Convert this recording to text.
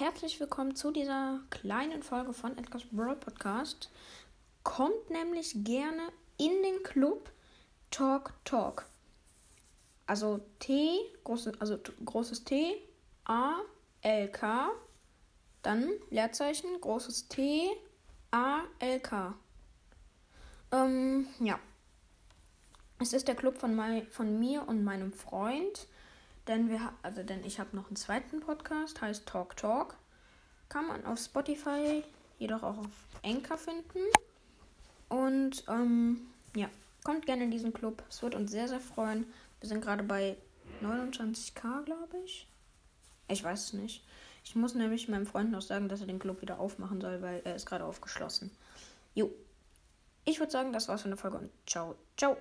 herzlich willkommen zu dieser kleinen Folge von Edgar's Brawl Podcast. Kommt nämlich gerne in den Club Talk Talk. Also T, große, also großes T, A, L, K, dann Leerzeichen, großes T, A, L, K. Ähm, ja. Es ist der Club von, mein, von mir und meinem Freund. Denn wir also denn ich habe noch einen zweiten Podcast, heißt Talk Talk. Kann man auf Spotify, jedoch auch auf Anchor finden. Und ähm, ja, kommt gerne in diesen Club. Es wird uns sehr, sehr freuen. Wir sind gerade bei 29k, glaube ich. Ich weiß es nicht. Ich muss nämlich meinem Freund noch sagen, dass er den Club wieder aufmachen soll, weil er ist gerade aufgeschlossen. Jo. Ich würde sagen, das war's für eine Folge und ciao, ciao.